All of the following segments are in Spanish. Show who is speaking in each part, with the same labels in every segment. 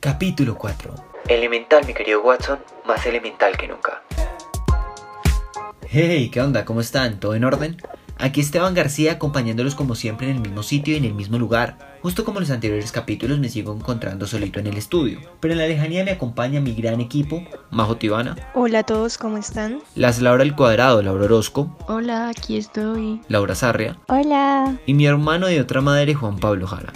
Speaker 1: Capítulo 4. Elemental, mi querido Watson, más elemental que nunca. Hey, ¿qué onda? ¿Cómo están? ¿Todo en orden? Aquí Esteban García acompañándolos como siempre en el mismo sitio y en el mismo lugar. Justo como en los anteriores capítulos me sigo encontrando solito en el estudio, pero en la lejanía me acompaña mi gran equipo, Majo Tibana.
Speaker 2: Hola a todos, ¿cómo están?
Speaker 1: Las Laura al cuadrado, Laura Orozco.
Speaker 3: Hola, aquí estoy.
Speaker 1: Laura Sarria.
Speaker 4: Hola.
Speaker 1: Y mi hermano de otra madre, Juan Pablo Jara.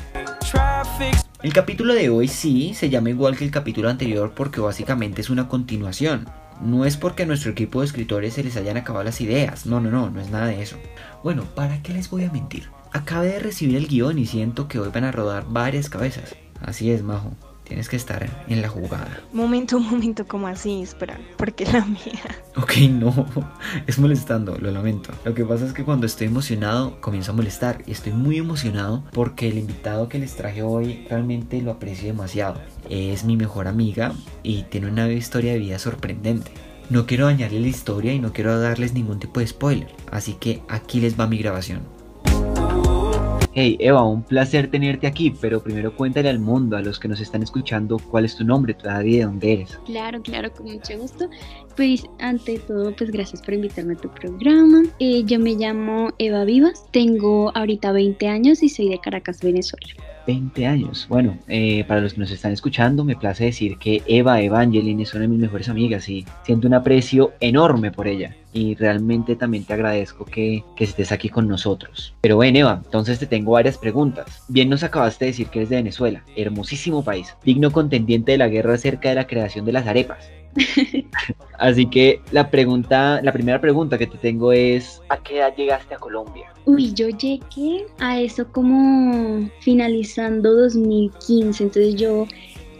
Speaker 1: El capítulo de hoy sí se llama igual que el capítulo anterior porque básicamente es una continuación. No es porque a nuestro equipo de escritores se les hayan acabado las ideas, no, no, no, no es nada de eso. Bueno, ¿para qué les voy a mentir? Acabé de recibir el guion y siento que hoy van a rodar varias cabezas. Así es, Majo. Tienes que estar en la jugada.
Speaker 2: Momento, momento, ¿cómo así? Espera, porque la mía.
Speaker 1: Ok, no, es molestando, lo lamento. Lo que pasa es que cuando estoy emocionado comienzo a molestar y estoy muy emocionado porque el invitado que les traje hoy realmente lo aprecio demasiado. Es mi mejor amiga y tiene una historia de vida sorprendente. No quiero dañarle la historia y no quiero darles ningún tipo de spoiler, así que aquí les va mi grabación. Hey Eva, un placer tenerte aquí, pero primero cuéntale al mundo, a los que nos están escuchando, cuál es tu nombre, tu edad y de dónde eres.
Speaker 3: Claro, claro, con mucho gusto. Pues ante todo, pues gracias por invitarme a tu programa. Eh, yo me llamo Eva Vivas, tengo ahorita 20 años y soy de Caracas, Venezuela.
Speaker 1: 20 años. Bueno, eh, para los que nos están escuchando, me place decir que Eva Evangeline es una de mis mejores amigas y siento un aprecio enorme por ella. Y realmente también te agradezco que, que estés aquí con nosotros. Pero bueno, Eva, entonces te tengo varias preguntas. Bien nos acabaste de decir que eres de Venezuela, hermosísimo país, digno contendiente de la guerra acerca de la creación de las arepas. Así que la pregunta, la primera pregunta que te tengo es, ¿a qué edad llegaste a Colombia?
Speaker 3: Uy, yo llegué a eso como finalizando 2015, entonces yo,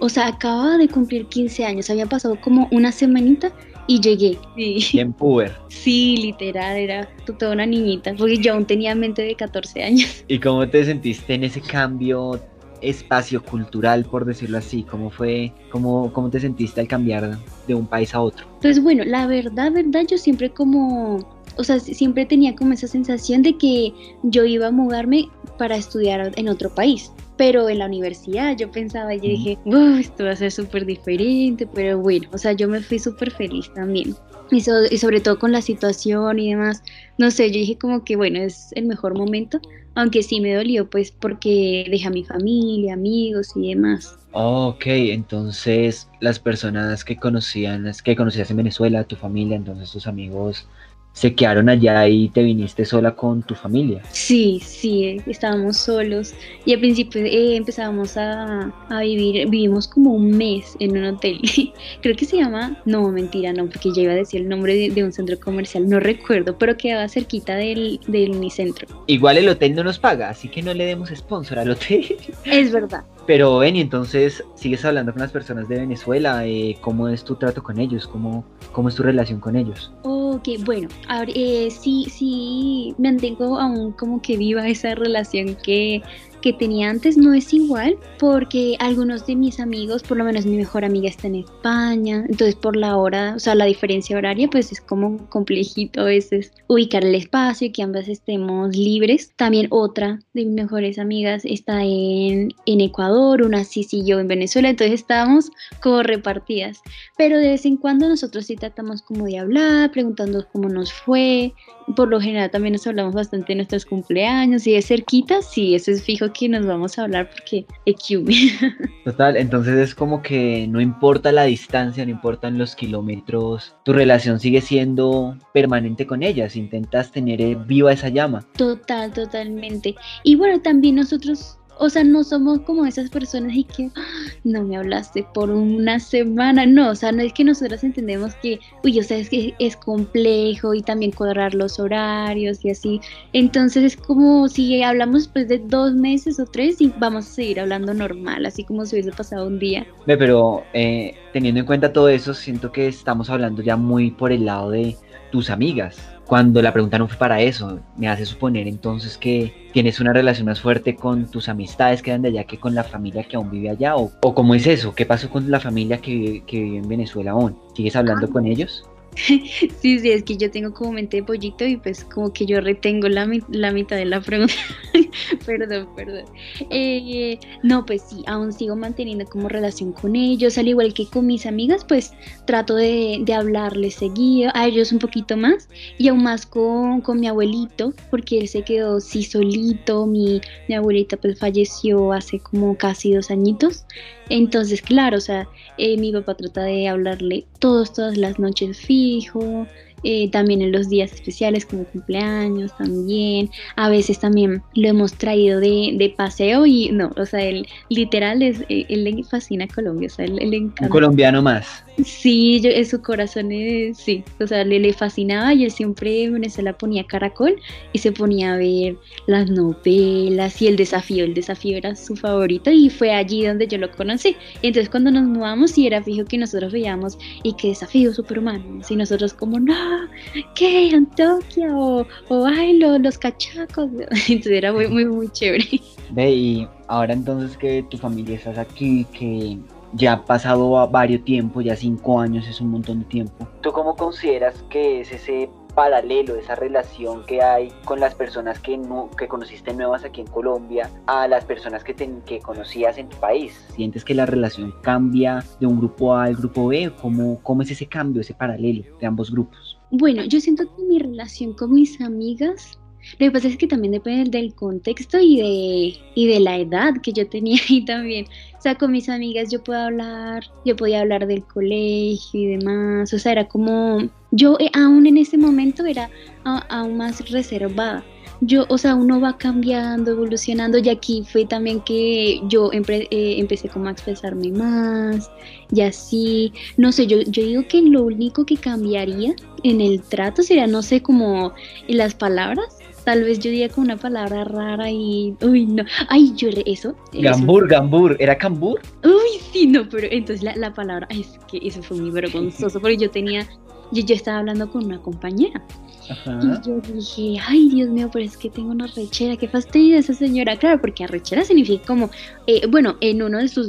Speaker 3: o sea, acababa de cumplir 15 años, había pasado como una semanita y llegué.
Speaker 1: Sí. en puber.
Speaker 3: Sí, literal, era toda una niñita, porque yo aún tenía mente de 14 años.
Speaker 1: ¿Y cómo te sentiste en ese cambio espacio cultural, por decirlo así? ¿Cómo fue, cómo, cómo te sentiste al cambiar de un país a otro?
Speaker 3: Pues bueno, la verdad, verdad, yo siempre como, o sea, siempre tenía como esa sensación de que yo iba a mudarme para estudiar en otro país. Pero en la universidad yo pensaba, yo dije, esto va a ser súper diferente, pero bueno, o sea, yo me fui súper feliz también. Y, y sobre todo con la situación y demás, no sé, yo dije como que bueno, es el mejor momento aunque sí me dolió pues porque dejé a mi familia, amigos y demás.
Speaker 1: ok, entonces las personas que conocían, que conocías en Venezuela, tu familia, entonces tus amigos se quedaron allá y te viniste sola con tu familia.
Speaker 3: Sí, sí, estábamos solos y al principio eh, empezábamos a, a, vivir, vivimos como un mes en un hotel, creo que se llama, no, mentira, no, porque ya iba a decir el nombre de, un centro comercial, no recuerdo, pero quedaba cerquita del, del unicentro.
Speaker 1: Igual el hotel no nos paga, así que no le demos sponsor al hotel.
Speaker 3: Es verdad.
Speaker 1: Pero ven, y entonces sigues hablando con las personas de Venezuela, eh, ¿cómo es tu trato con ellos? ¿Cómo, ¿Cómo es tu relación con ellos?
Speaker 3: Ok, bueno, eh, sí, sí, mantengo aún como que viva esa relación que que tenía antes no es igual porque algunos de mis amigos, por lo menos mi mejor amiga está en España, entonces por la hora, o sea, la diferencia horaria pues es como complejito a veces ubicar el espacio y que ambas estemos libres. También otra de mis mejores amigas está en, en Ecuador, una sí siguió en Venezuela, entonces estábamos como repartidas, pero de vez en cuando nosotros sí tratamos como de hablar, preguntando cómo nos fue, por lo general también nos hablamos bastante de nuestros cumpleaños y de cerquita, sí, eso es fijo que nos vamos a hablar porque equiume.
Speaker 1: Total, entonces es como que no importa la distancia, no importan los kilómetros, tu relación sigue siendo permanente con ellas, intentas tener eh, viva esa llama.
Speaker 3: Total, totalmente. Y bueno, también nosotros o sea, no somos como esas personas y que ah, no me hablaste por una semana. No, o sea, no es que nosotros entendemos que, uy, o sea, es que es complejo y también cuadrar los horarios y así. Entonces es como si hablamos después de dos meses o tres y vamos a seguir hablando normal, así como si hubiese pasado un día.
Speaker 1: Pero eh, teniendo en cuenta todo eso, siento que estamos hablando ya muy por el lado de tus amigas. Cuando la pregunta no fue para eso, me hace suponer entonces que tienes una relación más fuerte con tus amistades que eran de allá que con la familia que aún vive allá, o, cómo es eso, qué pasó con la familia que, vive en Venezuela aún, ¿sigues hablando con ellos?
Speaker 3: Sí, sí, es que yo tengo como mente de pollito y pues como que yo retengo la, la mitad de la pregunta. perdón, perdón. Eh, no, pues sí, aún sigo manteniendo como relación con ellos, al igual que con mis amigas, pues trato de, de hablarles seguido, a ellos un poquito más y aún más con, con, mi abuelito, porque él se quedó sí solito, mi, mi abuelita pues falleció hace como casi dos añitos. Entonces, claro, o sea, eh, mi papá trata de hablarle todos, todas las noches fijo, eh, también en los días especiales como cumpleaños también. A veces también lo hemos traído de, de paseo y no, o sea, él literal es, eh, él, le fascina Colombia, o sea, él, le encanta.
Speaker 1: Un colombiano más.
Speaker 3: Sí, yo, en su corazón es, sí, o sea, le, le fascinaba y él siempre en Venezuela ponía caracol y se ponía a ver las novelas y el desafío, el desafío era su favorito y fue allí donde yo lo conocí. Entonces cuando nos mudamos y era fijo que nosotros veíamos y qué desafío superhumano, y nosotros como, no, ¿qué? Antioquia o, o ay, los cachacos. Entonces era muy, muy, muy chévere.
Speaker 1: Ve, y ahora entonces que tu familia estás aquí, que ya ha pasado varios tiempo, ya cinco años es un montón de tiempo. ¿Tú cómo consideras que es ese paralelo, esa relación que hay con las personas que, no, que conociste nuevas aquí en Colombia a las personas que, te, que conocías en tu país? ¿Sientes que la relación cambia de un grupo A al grupo B? ¿Cómo, ¿Cómo es ese cambio, ese paralelo de ambos grupos?
Speaker 3: Bueno, yo siento que mi relación con mis amigas lo que pasa es que también depende del contexto y de, y de la edad que yo tenía ahí también. O sea, con mis amigas yo puedo hablar, yo podía hablar del colegio y demás. O sea, era como, yo eh, aún en ese momento era aún más reservada. Yo, o sea, uno va cambiando, evolucionando y aquí fue también que yo eh, empecé como a expresarme más y así, no sé, yo, yo digo que lo único que cambiaría en el trato sería, no sé, como en las palabras, Tal vez yo diría con una palabra rara y. Uy, no. Ay, yo eso.
Speaker 1: Gambur, gambur. ¿Era cambur?
Speaker 3: Uy, sí, no, pero entonces la, la palabra. Es que eso fue muy vergonzoso porque yo tenía. Yo, yo estaba hablando con una compañera. Ajá. Y yo dije, ay Dios mío, pero es que tengo una rechera, qué fastidio esa señora. Claro, porque arrechera significa como, eh, bueno, en uno de sus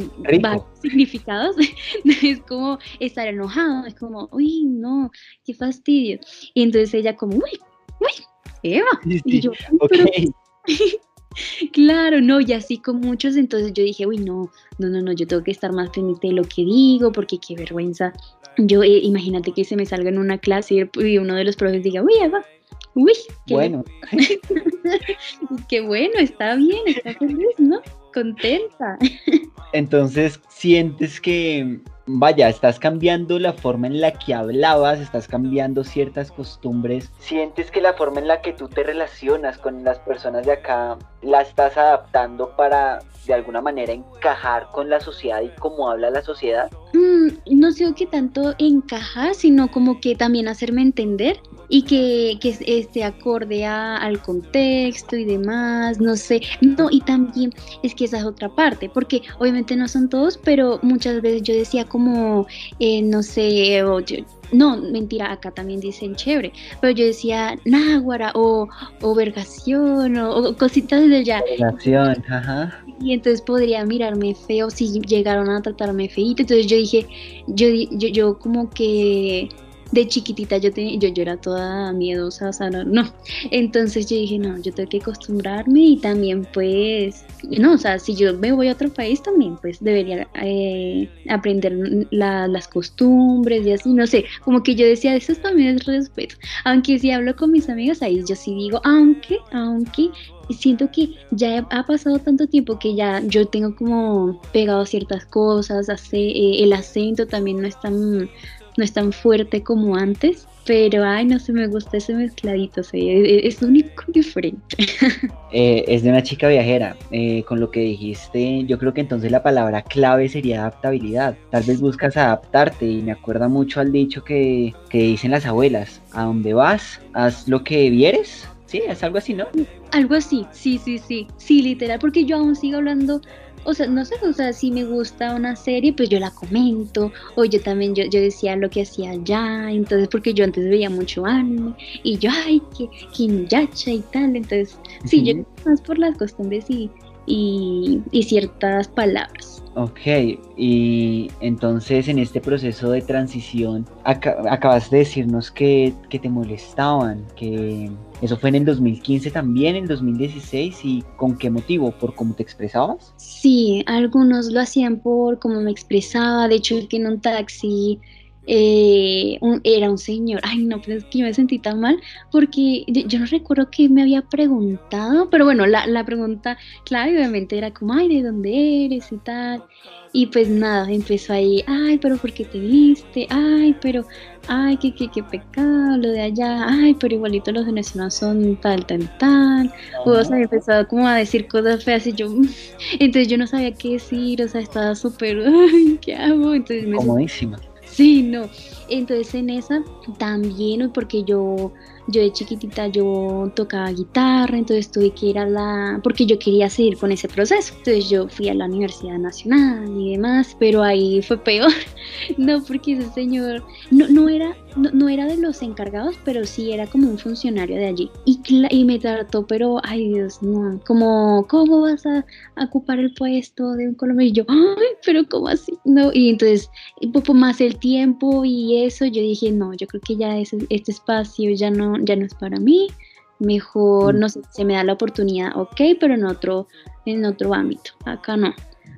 Speaker 3: significados es como estar enojado, es como, uy, no, qué fastidio. Y entonces ella como, uy, uy, Eva. Y yo, claro, no, y así con muchos, entonces yo dije, uy, no, no, no, no, yo tengo que estar más pendiente de lo que digo, porque qué vergüenza. Yo, eh, imagínate que se me salga en una clase y uno de los profes diga, uy, Eva, uy,
Speaker 1: qué bueno.
Speaker 3: qué bueno, está bien, está feliz, ¿no? Contenta.
Speaker 1: Entonces, sientes que vaya, estás cambiando la forma en la que hablabas, estás cambiando ciertas costumbres. ¿Sientes que la forma en la que tú te relacionas con las personas de acá la estás adaptando para de alguna manera encajar con la sociedad y cómo habla la sociedad?
Speaker 3: Mm, no sé qué tanto encajar, sino como que también hacerme entender y que, que esté acorde al contexto y demás, no sé. No, y también es que esa es otra parte, porque obviamente no son todos, pero muchas veces yo decía como, eh, no sé, no, mentira, acá también dicen chévere, pero yo decía náguara o, o vergación o, cositas de ya.
Speaker 1: Vergación, ajá.
Speaker 3: Y entonces podría mirarme feo si llegaron a tratarme feito. Entonces yo dije, yo, yo, yo como que de chiquitita yo, tenía, yo, yo era toda miedosa, o sea, no, no. Entonces yo dije, no, yo tengo que acostumbrarme y también pues, no, o sea, si yo me voy a otro país también, pues debería eh, aprender las costumbres y así, no sé, como que yo decía, eso también es respeto. Aunque si hablo con mis amigos, ahí yo sí digo, aunque, aunque siento que ya ha pasado tanto tiempo que ya yo tengo como pegado ciertas cosas, hace, eh, el acento también no es tan no es tan fuerte como antes, pero ay, no sé, me gusta ese mezcladito, o es, único y diferente.
Speaker 1: Eh, es de una chica viajera, eh, con lo que dijiste, yo creo que entonces la palabra clave sería adaptabilidad. Tal vez buscas adaptarte y me acuerda mucho al dicho que, que dicen las abuelas, a donde vas, haz lo que vieres. Sí, es algo así, ¿no?
Speaker 3: Algo así, sí, sí, sí, sí, literal, porque yo aún sigo hablando o sea, no sé, o sea, si me gusta una serie, pues yo la comento, o yo también, yo, yo decía lo que hacía allá, entonces, porque yo antes veía mucho anime, y yo, ay, que, que y tal, entonces, sí, yo más por las costumbres y, y, y ciertas palabras.
Speaker 1: Ok, y entonces en este proceso de transición aca- acabas de decirnos que, que te molestaban, que eso fue en el 2015 también, en 2016, y ¿con qué motivo? ¿Por cómo te expresabas?
Speaker 3: Sí, algunos lo hacían por cómo me expresaba, de hecho que en un taxi eh, un- era un señor, ay no, pero es que yo me sentí tan mal porque yo, yo no recuerdo que me había preguntado, pero bueno, la, la pregunta clave obviamente era como, ay, ¿de dónde eres y tal? Y pues nada, empezó ahí, ay, pero ¿por qué te viste? Ay, pero, ay, qué, qué, qué pecado, lo de allá, ay, pero igualito los venezolanos son tal, tal, tal. O sea, empezaba como a decir cosas feas y yo, entonces yo no sabía qué decir, o sea, estaba súper, ay, ¿qué hago? Entonces me
Speaker 1: Comodísima.
Speaker 3: Sí, no. Entonces en esa también, porque yo, yo de chiquitita yo tocaba guitarra, entonces tuve que ir a la, porque yo quería seguir con ese proceso. Entonces yo fui a la Universidad Nacional y demás, pero ahí fue peor. No, porque ese señor no, no era, no, no era de los encargados, pero sí era como un funcionario de allí. Y, y me trató, pero, ay Dios, no, como, ¿cómo vas a, ocupar el puesto de un colombiano? Y yo, ay, pero ¿cómo así? No, y entonces y poco más el tiempo y eso, yo dije, no, yo creo que ya este espacio ya no, ya no es para mí, mejor,
Speaker 1: Mm.
Speaker 3: no sé, se me da la oportunidad, ok, pero en otro, en otro ámbito, acá no,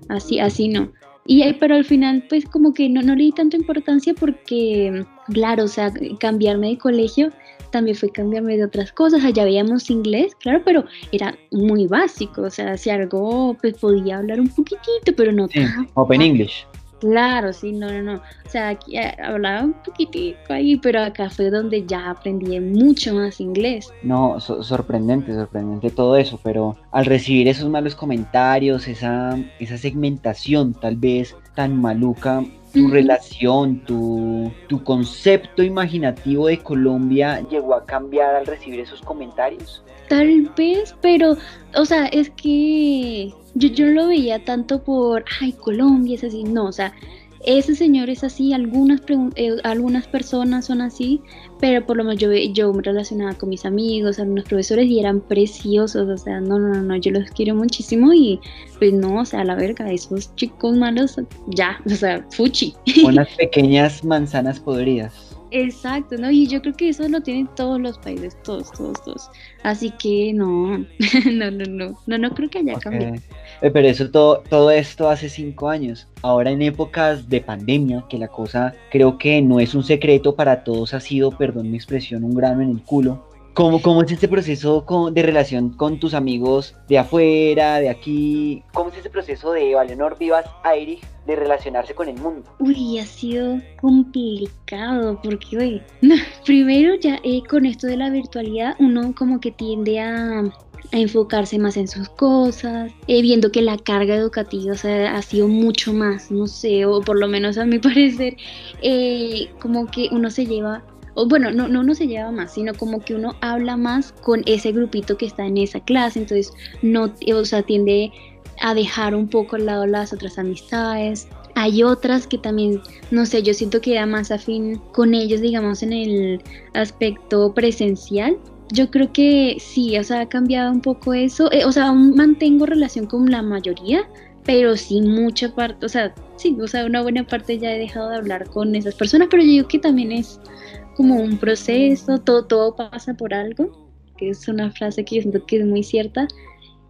Speaker 3: así, así no. Y ahí, pero al final, pues como que no, no le di tanta importancia porque, claro, o sea, cambiarme de colegio también fue cambiarme de otras cosas. Allá veíamos inglés, claro, pero era muy básico. O sea, si algo, pues podía hablar un poquitito, pero no
Speaker 1: Sí,
Speaker 3: tanto.
Speaker 1: Open English.
Speaker 3: Claro, sí, no, no, no. O sea, aquí eh, hablaba un poquitico ahí, pero acá fue donde ya aprendí mucho más inglés.
Speaker 1: No, so- sorprendente, sorprendente todo eso, pero al recibir esos malos comentarios, esa, esa segmentación tal vez tan maluca, tu relación, tu, tu concepto imaginativo de Colombia llegó a cambiar al recibir esos comentarios.
Speaker 3: Tal vez, pero, o sea, es que yo, yo lo veía tanto por, ay, Colombia es así, no, o sea, ese señor es así, algunas, eh, algunas personas son así, pero por lo menos yo, yo me relacionaba con mis amigos, algunos profesores y eran preciosos, o sea, no, no, no, yo los quiero muchísimo y pues no, o sea, la verga, esos chicos malos, ya, o sea, fuchi.
Speaker 1: Unas pequeñas manzanas podridas.
Speaker 3: Exacto, ¿no? Y yo creo que eso lo tienen todos los países, todos, todos, todos. Así que no, no, no, no, no, no creo que haya
Speaker 1: Ok.
Speaker 3: cambiado.
Speaker 1: Eh, Pero eso todo, todo esto hace cinco años. Ahora en épocas de pandemia, que la cosa creo que no es un secreto para todos, ha sido, perdón mi expresión, un grano en el culo. ¿Cómo, cómo es este proceso de relación con tus amigos de afuera, de aquí? ¿Cómo es ese proceso de Valenor Vivas Airich de relacionarse con el mundo?
Speaker 3: Uy, ha sido complicado porque, oye, primero ya eh, con esto de la virtualidad uno como que tiende a, a enfocarse más en sus cosas, eh, viendo que la carga educativa o ha sido mucho más, no sé, o por lo menos a mi parecer, eh, como que uno se lleva o bueno, no, no uno se lleva más, sino como que uno habla más con ese grupito que está en esa clase, entonces no, o sea, tiende a dejar un poco al lado las otras amistades. Hay otras que también, no sé, yo siento que era más afín con ellos, digamos, en el aspecto presencial. Yo creo que sí, o sea, ha cambiado un poco eso. Eh, o sea, aún mantengo relación con la mayoría, pero sí mucha parte, o sea, sí, o sea, una buena parte ya he dejado de hablar con esas personas, pero yo digo que también es como un proceso, todo, todo pasa por algo, que es una frase que yo siento que es muy cierta.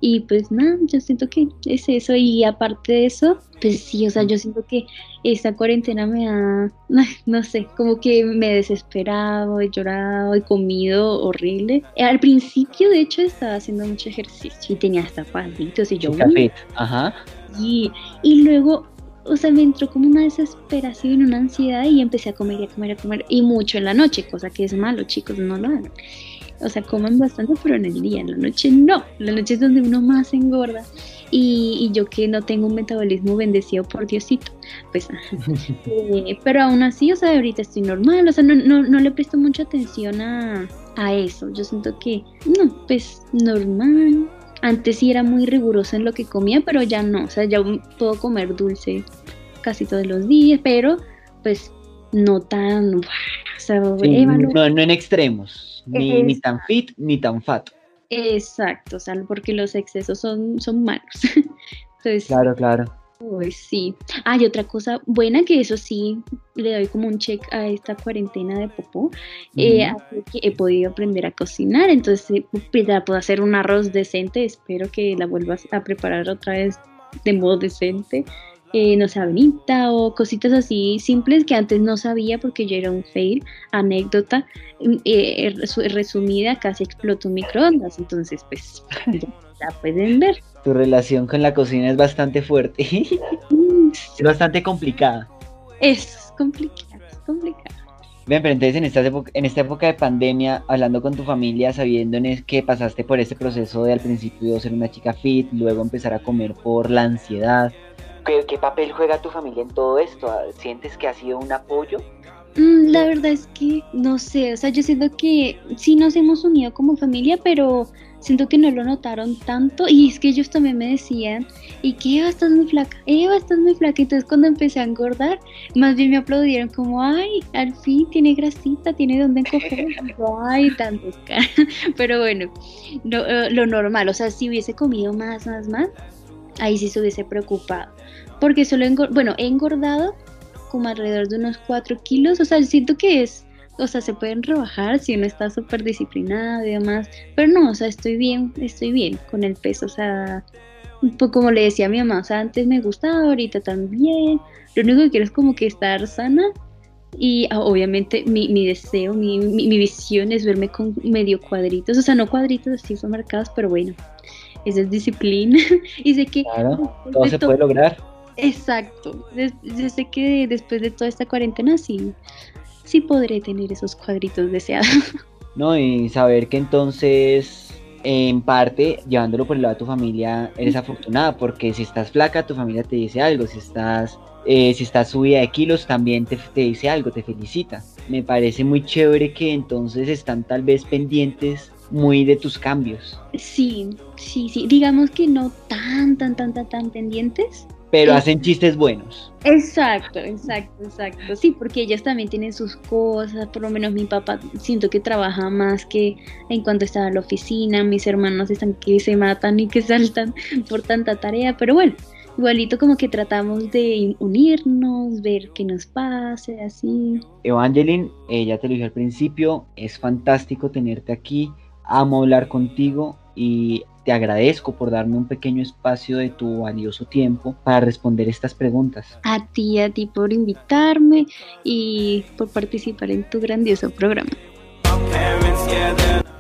Speaker 3: Y pues nada, yo siento que es eso. Y aparte de eso, pues sí, o sea, yo siento que esta cuarentena me ha, no sé, como que me he desesperado, he llorado, he comido horrible. Al principio, de hecho, estaba haciendo mucho ejercicio y tenía hasta palitos y yo,
Speaker 1: Chica
Speaker 3: "Uy,
Speaker 1: fit, Ajá.
Speaker 3: y, y luego, o sea, me entró como una desesperación, una ansiedad y empecé a comer y a comer y a comer y mucho en la noche, cosa que es malo, chicos, no lo hagan. O sea, coman bastante, pero en el día, en la noche no. La noche es donde uno más engorda. Y, y yo que no tengo un metabolismo bendecido por Diosito, pues. Eh, pero aún así, o sea, ahorita estoy normal, o sea, no, no, no le presto mucha atención a, a eso. Yo siento que, no, pues normal. Antes sí era muy rigurosa en lo que comía, pero ya no, o sea, ya puedo comer dulce casi todos los días, pero pues no tan, o sea,
Speaker 1: Sí,
Speaker 3: Eva, no-
Speaker 1: no, en extremos. Ni, tan fit ni tan fat.
Speaker 3: Exacto, o sea, porque los excesos son, son malos. Entonces,
Speaker 1: Claro, claro.
Speaker 3: sí. Hay otra cosa buena que eso sí le doy como un check a esta cuarentena de popó. eh, que he podido aprender a cocinar, entonces eh, pues, ya puedo hacer un arroz decente. Espero que la vuelvas a preparar otra vez de modo decente. Eh, no sé, o cositas así simples que antes no sabía porque yo era un fail. Anécdota mm, eh, resu- resumida, casi explotó un microondas, entonces pues ya la pueden ver.
Speaker 1: Tu relación con la cocina es bastante fuerte. es bastante complicada.
Speaker 3: Es complicado, es complicado.
Speaker 1: Ven, pero entonces en esta, época, en esta época de pandemia, hablando con tu familia, sabiendo en es- que pasaste por este proceso de al principio ser una chica fit, luego empezar a comer por la ansiedad. ¿Qué, qué papel juega tu familia en todo esto? ¿Sientes que ha sido un apoyo?
Speaker 3: Mm, La verdad es que no sé, o sea, yo siento que sí nos hemos unido como familia, pero siento que no lo notaron tanto. Y es que ellos también me decían, y que Eva estás muy flaca, Eva estás muy flaca, entonces cuando empecé a engordar, más bien me aplaudieron como, ay, al fin tiene grasita, tiene donde yo, ay, tantos caras, pero bueno, no, eh, lo normal, o sea, si hubiese comido más, más, más, ahí sí se hubiese preocupado, porque solo, bueno, he engordado como alrededor de unos 4 kilos. O sea, siento que es, o sea, se pueden rebajar si uno está súper disciplinado y demás. Pero no, o sea, estoy bien, estoy bien con el peso. O sea, pues como le decía a mi mamá, o sea, antes me gustaba, ahorita también. Lo único que quiero es como que estar sana. Y ah, obviamente mi, mi deseo, mi, mi, mi visión es verme con medio cuadritos. O sea, no cuadritos así son marcados, pero bueno. Esa es disciplina. y sé que
Speaker 1: Claro, todo se puede lograr.
Speaker 3: Exacto. Yo sé que después de toda esta cuarentena sí, sí podré tener esos cuadritos deseados.
Speaker 1: ¿no? Y saber que entonces, en parte, llevándolo por el lado de tu familia, eres afortunada, porque si estás flaca, tu familia te dice algo, si estás, eh, si estás subida de kilos, también te, te dice algo, te felicita. Me parece muy chévere que entonces están tal vez pendientes muy de tus cambios,
Speaker 3: Sí, sí, sí. Digamos que no tan, tan, tan, tan, tan pendientes.
Speaker 1: pero
Speaker 3: Sí.
Speaker 1: hacen chistes buenos.
Speaker 3: Exacto, exacto, exacto. Sí, porque ellas también tienen sus cosas. Por lo menos mi papá siento que trabaja más que en cuanto estaba en la oficina. Mis hermanos están que se matan y que saltan por tanta tarea. Pero bueno, igualito como que tratamos de unirnos, ver qué nos pase, así.
Speaker 1: Evangeline, eh, ya te lo dije al principio, es fantástico tenerte aquí, amo hablar contigo y te agradezco por darme un pequeño espacio de tu valioso tiempo para responder estas preguntas.
Speaker 3: A ti, a ti por invitarme y por participar en tu grandioso programa.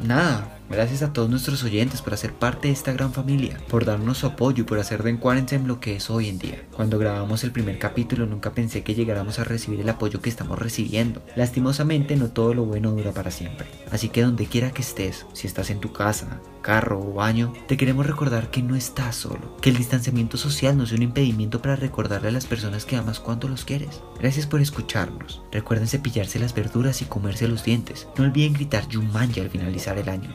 Speaker 1: Nada, gracias a todos nuestros oyentes por hacer parte de esta gran familia, por darnos su apoyo y por hacer de Quarantine lo que es hoy en día. Cuando grabamos el primer capítulo nunca pensé que llegáramos a recibir el apoyo que estamos recibiendo. Lastimosamente no todo lo bueno dura para siempre. Así que donde quiera que estés, si estás en tu casa, carro o baño, te queremos recordar que no estás solo, que el distanciamiento social no es un impedimento para recordarle a las personas que amas cuánto los quieres. Gracias por escucharnos. Recuerden cepillarse las verduras y comerse los dientes. No olviden gritar Yumanji al finalizar el año.